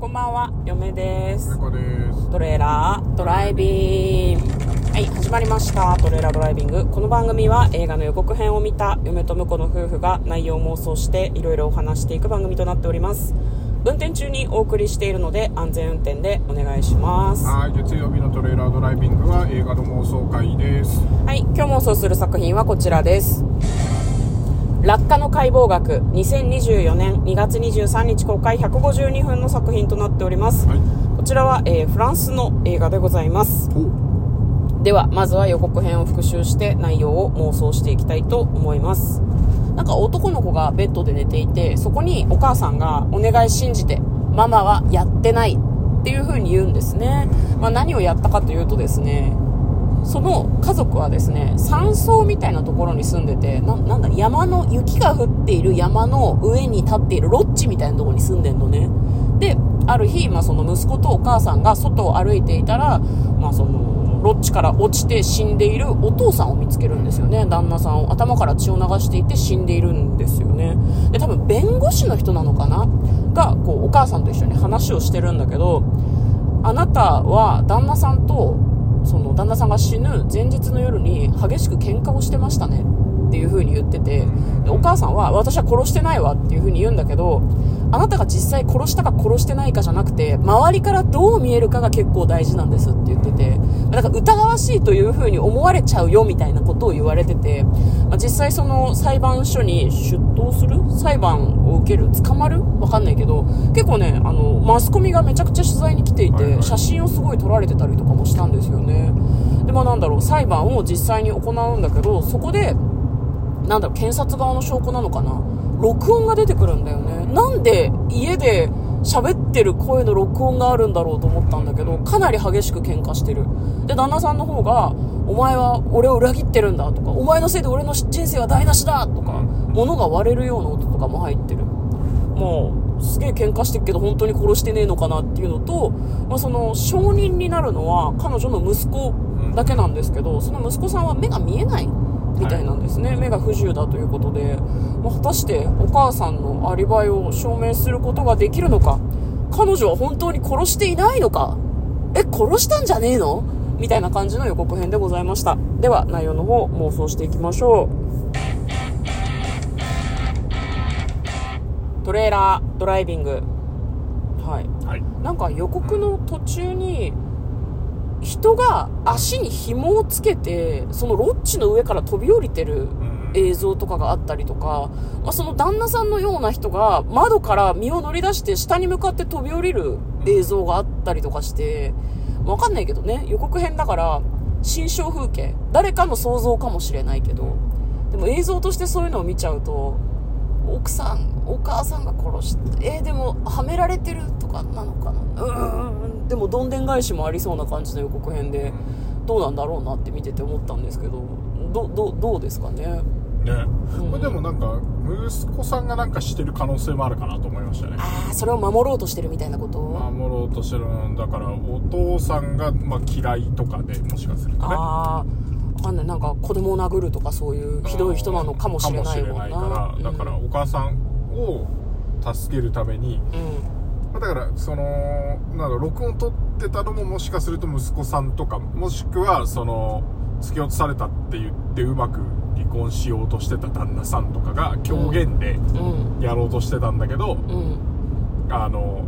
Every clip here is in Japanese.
こんばんは、嫁です。猫です。トレーラードライビング。はい、始まりました。トレーラードライビング。この番組は映画の予告編を見た嫁と婿の夫婦が内容を妄想していろいろお話していく番組となっております。運転中にお送りしているので安全運転でお願いします。はい、月曜日のトレーラードライビングは映画の妄想会です。はい、今日妄想する作品はこちらです。落下の解剖学2024年2月23日公開152分の作品となっております、はい。こちらは、えーフランスの映画でございます。お、ではまずは予告編を復習して内容を妄想していきたいと思います。なんか男の子がベッドで寝ていてそこにお母さんが「お願い信じてママはやってない」っていう風に言うんですね、まあ、何をやったかというとですねその家族はですね山荘みたいなところに住んでてななんだ山の雪が降っている山の上に立っているロッジみたいなところに住んでんのね。である日、まあ、その息子とお母さんが外を歩いていたら、まあ、そのロッジから落ちて死んでいるお父さんを見つけるんですよね。旦那さんを頭から血を流していて死んでいるんですよね。で多分弁護士の人なのかな？がこうお母さんと一緒に話をしてるんだけどあなたは旦那さんとその旦那さんが死ぬ前日の夜に激しく喧嘩をしてましたね。っていう風に言っててでお母さんは私は殺してないわっていう風に言うんだけどあなたが実際殺したか殺してないかじゃなくて周りからどう見えるかが結構大事なんですって言っててだから疑わしいという風に思われちゃうよみたいなことを言われてて、まあ実際その裁判所に出頭する？裁判を受ける？捕まる？わかんないけど結構ねあのマスコミがめちゃくちゃ取材に来ていて、写真をすごい撮られてたりとかもしたんですよね。でまあなんだろう裁判を実際に行うんだけどそこでなんだろう検察側の証拠なのかな？録音が出てくるんだよね。なんで家で喋ってる声の録音があるんだろうと思ったんだけどかなり激しく喧嘩してる。で旦那さんの方が「お前は俺を裏切ってるんだ」とか「お前のせいで俺の人生は台無しだ」とか物が割れるような音とかも入ってる。もうすげえ喧嘩してるけど本当に殺してねえのかなっていうのと、まあ、その証人になるのは彼女の息子だけなんですけどその息子さんは目が見えない。みたいなんですね、目が不自由だということで、まあ果たしてお母さんのアリバイを証明することができるのか。彼女は本当に殺していないのか。え殺したんじゃねえの？みたいな感じの予告編でございました。では内容の方妄想していきましょう。トレーラードライビング。はい。はい。なんか予告の途中に人が足に紐をつけてそのロッジの上から飛び降りてる映像とかがあったりとか、まあ、その旦那さんのような人が窓から身を乗り出して下に向かって飛び降りる映像があったりとかしてわかんないけどね予告編だから心象風景誰かの想像かもしれないけどでも映像としてそういうのを見ちゃうと奥さんお母さんが殺してえーでもはめられてるとかなのかな。うーんでもどんでん返しもありそうな感じの予告編でどうなんだろうなって見てて思ったんですけどどどどうですかね？ね。うん。これでもなんか、息子さんがなんかしてる可能性もあるかなと思いましたね。ああそれを守ろうとしてるみたいなこと、守ろうとしてるんだから、お父さんが、まあ、嫌いとかでもしかするとね。ああわかんない。なんか子供を殴るとかそういうひどい人なのかもしれないもんな。かもしれないから、だからお母さんを助けるために、うん、まあだからそのなんだ録音取ってたのももしかすると息子さんとかもしくはその突き落とされたって言ってうまく離婚しようとしてた旦那さんとかが狂言でうん。やろうとしてたんだけど、うん。あの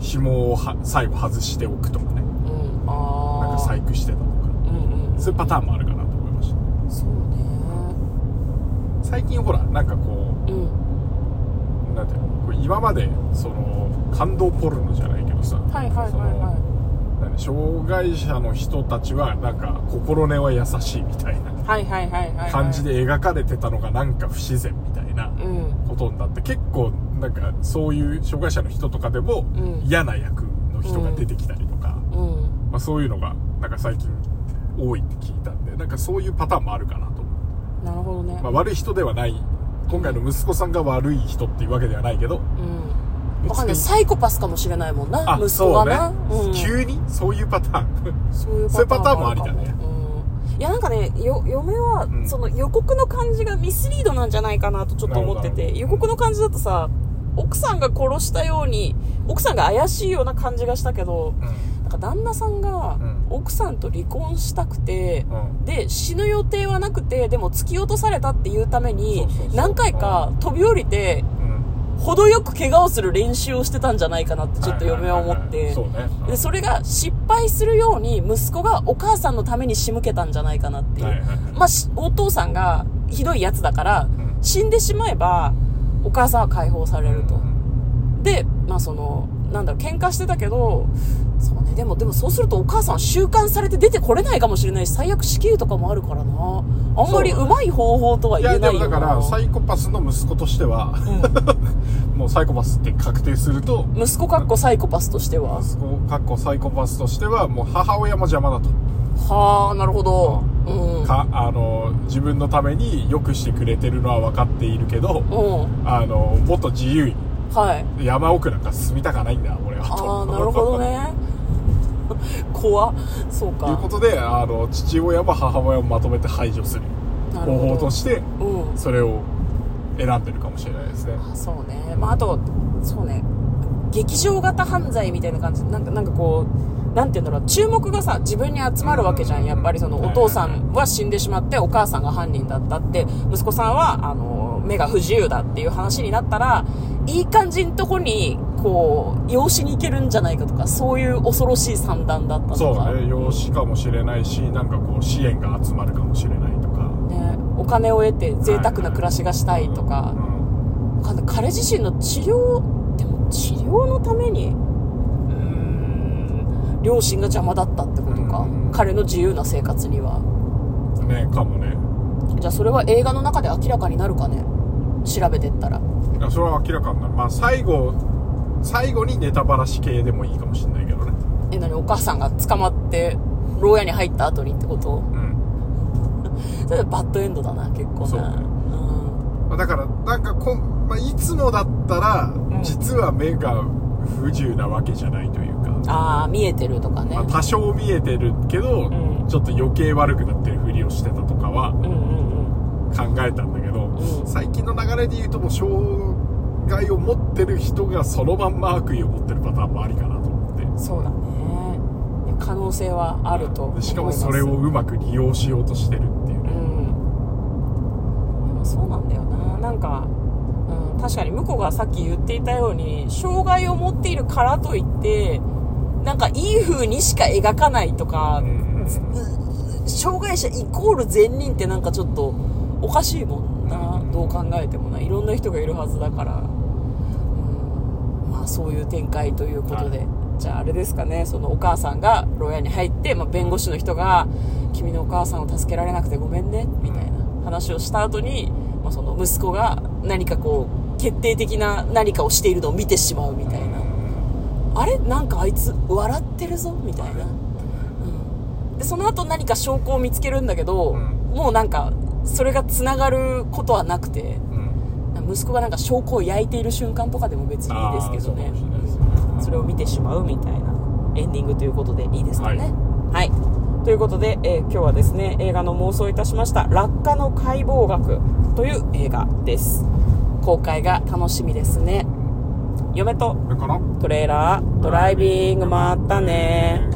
紐をは最後外しておくとかね。うん。なんか細工してたとか。うんうん。そういうパターンもあるかなと思いましそうね。た最近ほらなんかこうん。うなんていうのこう今までその感動ポルノじゃないけどさはいはいはいは何障害者の人たちはなんか心根は優しいみたいな感じで描かれてたのがなんか不自然みたいなうん。ことになって結構なんかそういう障害者の人とかでもうん。嫌な役の人が出てきたりとか、うん。まあ、そういうのがなんか最近多いって聞いたんでなんかそういうパターンもあるかなと思う、なるほどね、まあ、悪い人ではない今回の息子さんが悪い人っていうわけではないけど。うん。わかんない。サイコパスかもしれないもんな。あ息子そうね。がな、うん、急に？そういうパターン。そういうパターンもありだね。うん。いやなんかねよ嫁は、うん。その予告の感じがミスリードなんじゃないかなとちょっと思ってて。予告の感じだとさ奥さんが殺したように奥さんが怪しいような感じがしたけどうんなんか旦那さんがうん。奥さんと離婚したくて、うん。で死ぬ予定はなくてでも突き落とされたっていうために何回か飛び降りてうん。程よく怪我をする練習をしてたんじゃないかなってちょっと嫁は思って。でそれが失敗するように息子がお母さんのために仕向けたんじゃないかなっていう、はいはいはい。まあ、しお父さんがひどいやつだから、ん。死んでしまえばお母さんは解放されると、うん。でまあそのなんだろう喧嘩してたけどそうね。でもでもそうするとお母さんは収監されて出てこれないかもしれないし最悪死刑とかもあるからな。あんまりうまい方法とはい言えやないよな。でもだからサイコパスの息子としては、もうサイコパスって確定すると息子かっこサイコパスとしては。息子かっこサイコパスとしてはもう母親も邪魔だと。はあなるほど。うん。かあの自分のために良くしてくれてるのは分かっているけどうん。あのもっと自由に。はい。山奥なんか住みたかないんだ俺はと。ああなるほどね 怖っ。そうというかことであの父親も母親もまとめて排除する。方法としてうん。それを選んでるかもしれないですね。あそうね。まああとそうね。劇場型犯罪みたいな感じ。なんかなんかこうなんて言うんだろう。注目がさ自分に集まるわけじゃん。やっぱりそのお父さんは死んでしまってお母さんが犯人だったって息子さんはあの目が不自由だっていう話になったらいい感じのとこにこう養子に行けるんじゃないかとかそういう恐ろしい算段だったとか。そうね。養子かもしれないしなんかこう支援が集まるかもしれないとか。ね。お金を得て贅沢な暮らしがしたいとか、彼自身の治療でも治療のためにうーん両親が邪魔だったってことか、うん。彼の自由な生活には。ねかもね。じゃあそれは映画の中で明らかになるかね。調べてったら。それは明らかになる。まあ最後最後にネタバラシ系でもいいかもしれないけどね。え何？お母さんが捕まって牢屋に入った後にってこと？うん。それはバッドエンドだな結構な。そうね。まあだからなんかこん、まあ、いつもだったら、ん。実は目が不自由なわけじゃないというか、ああ見えてるとかね、まあ、多少見えてるけど、うん。ちょっと余計悪くなってるふりをしてたとかはうんうんうん。考えたんだけど、うん。最近の流れで言うともう障害を持ってる人がそのまんま悪意を持ってるパターンもありかなと思って。そうだね。可能性はあると思います。でしかもそれをうまく利用しようとしてるっていうね、うん。そうなんだよな。なんか、うん、確かに向こうがさっき言っていたように障害を持っているからといってなんかいい風にしか描かないとか、うん障害者イコール善人ってなんかちょっとおかしいもんな。どう考えてもな。いろんな人がいるはずだから、そういう展開ということで、はじゃああれですかね。そのお母さんが牢屋に入って、まあ、弁護士の人が「君のお母さんを助けられなくてごめんね」みたいな話をした後に、まあ、その息子が何かこう決定的な何かをしているのを見てしまうみたいな。あれ？なんかあいつ笑ってるぞ？みたいな、うん、でその後何か証拠を見つけるんだけど、うん。もうなんかそれがつながることはなくて。うん息子がなんか証拠を焼いている瞬間とかでも別にいいですけどね。それを見てしまうみたいなエンディングということでいいですかね。はい、ということで、えー今日はですね映画の妄想いたしました「落下の解剖学」という映画です。公開が楽しみですね。嫁とトレーラードライビングまったね